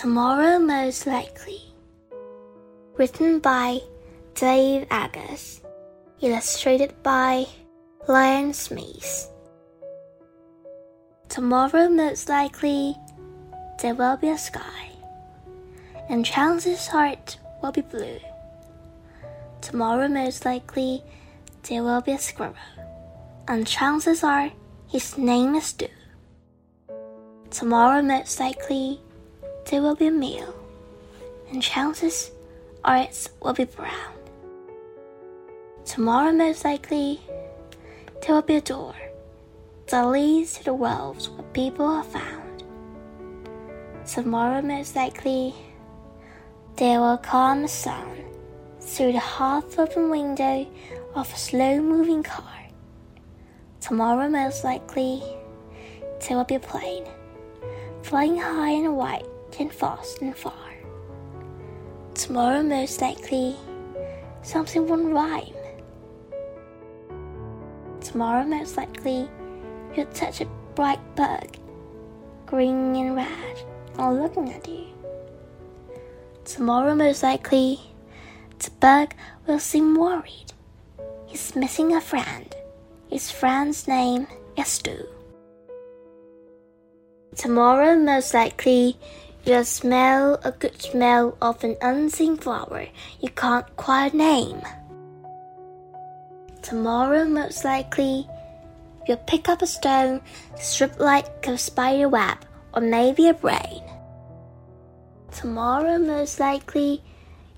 Tomorrow Most Likely. Written by Dave Eggers. Illustrated by Lane Smith. Tomorrow most likely there will be a sky, and chances heart will be blue. Tomorrow most likely there will be a squirrel, and chances are his name is Stu. Tomorrow most likely there will be a meal, and chances are it will be brown. Tomorrow most likely there will be a door that leads to the worlds where people are found. Tomorrow most likely there will come a sound through the half open window of a slow moving car. Tomorrow most likely there will be a plane flying high and wide and fast and far. Tomorrow most likely something won't rhyme. Tomorrow most likely you'll touch a bright bug, green and red, all looking at you. Tomorrow most likely the bug will seem worried. He's missing a friend. His friend's name is Stu. Tomorrow, most likely, you'll smell a good smell of an unseen flower you can't quite name. Tomorrow, most likely, you'll pick up a stone stripped like a spider web or maybe a brain. Tomorrow, most likely,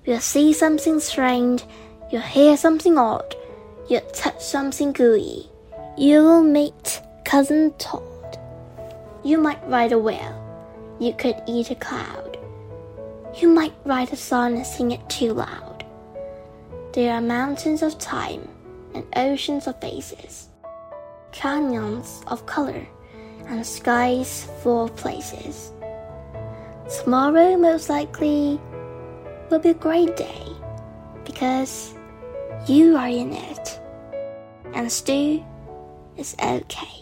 you'll see something strange, you'll hear something odd, you'll touch something gooey. You'll meet Cousin Todd. You might ride a whale. You could eat a cloud. You might write a song and sing it too loud. There are mountains of time and oceans of faces, canyons of color, and skies full of places. Tomorrow, most likely, will be a great day because you are in it, and Stu is okay.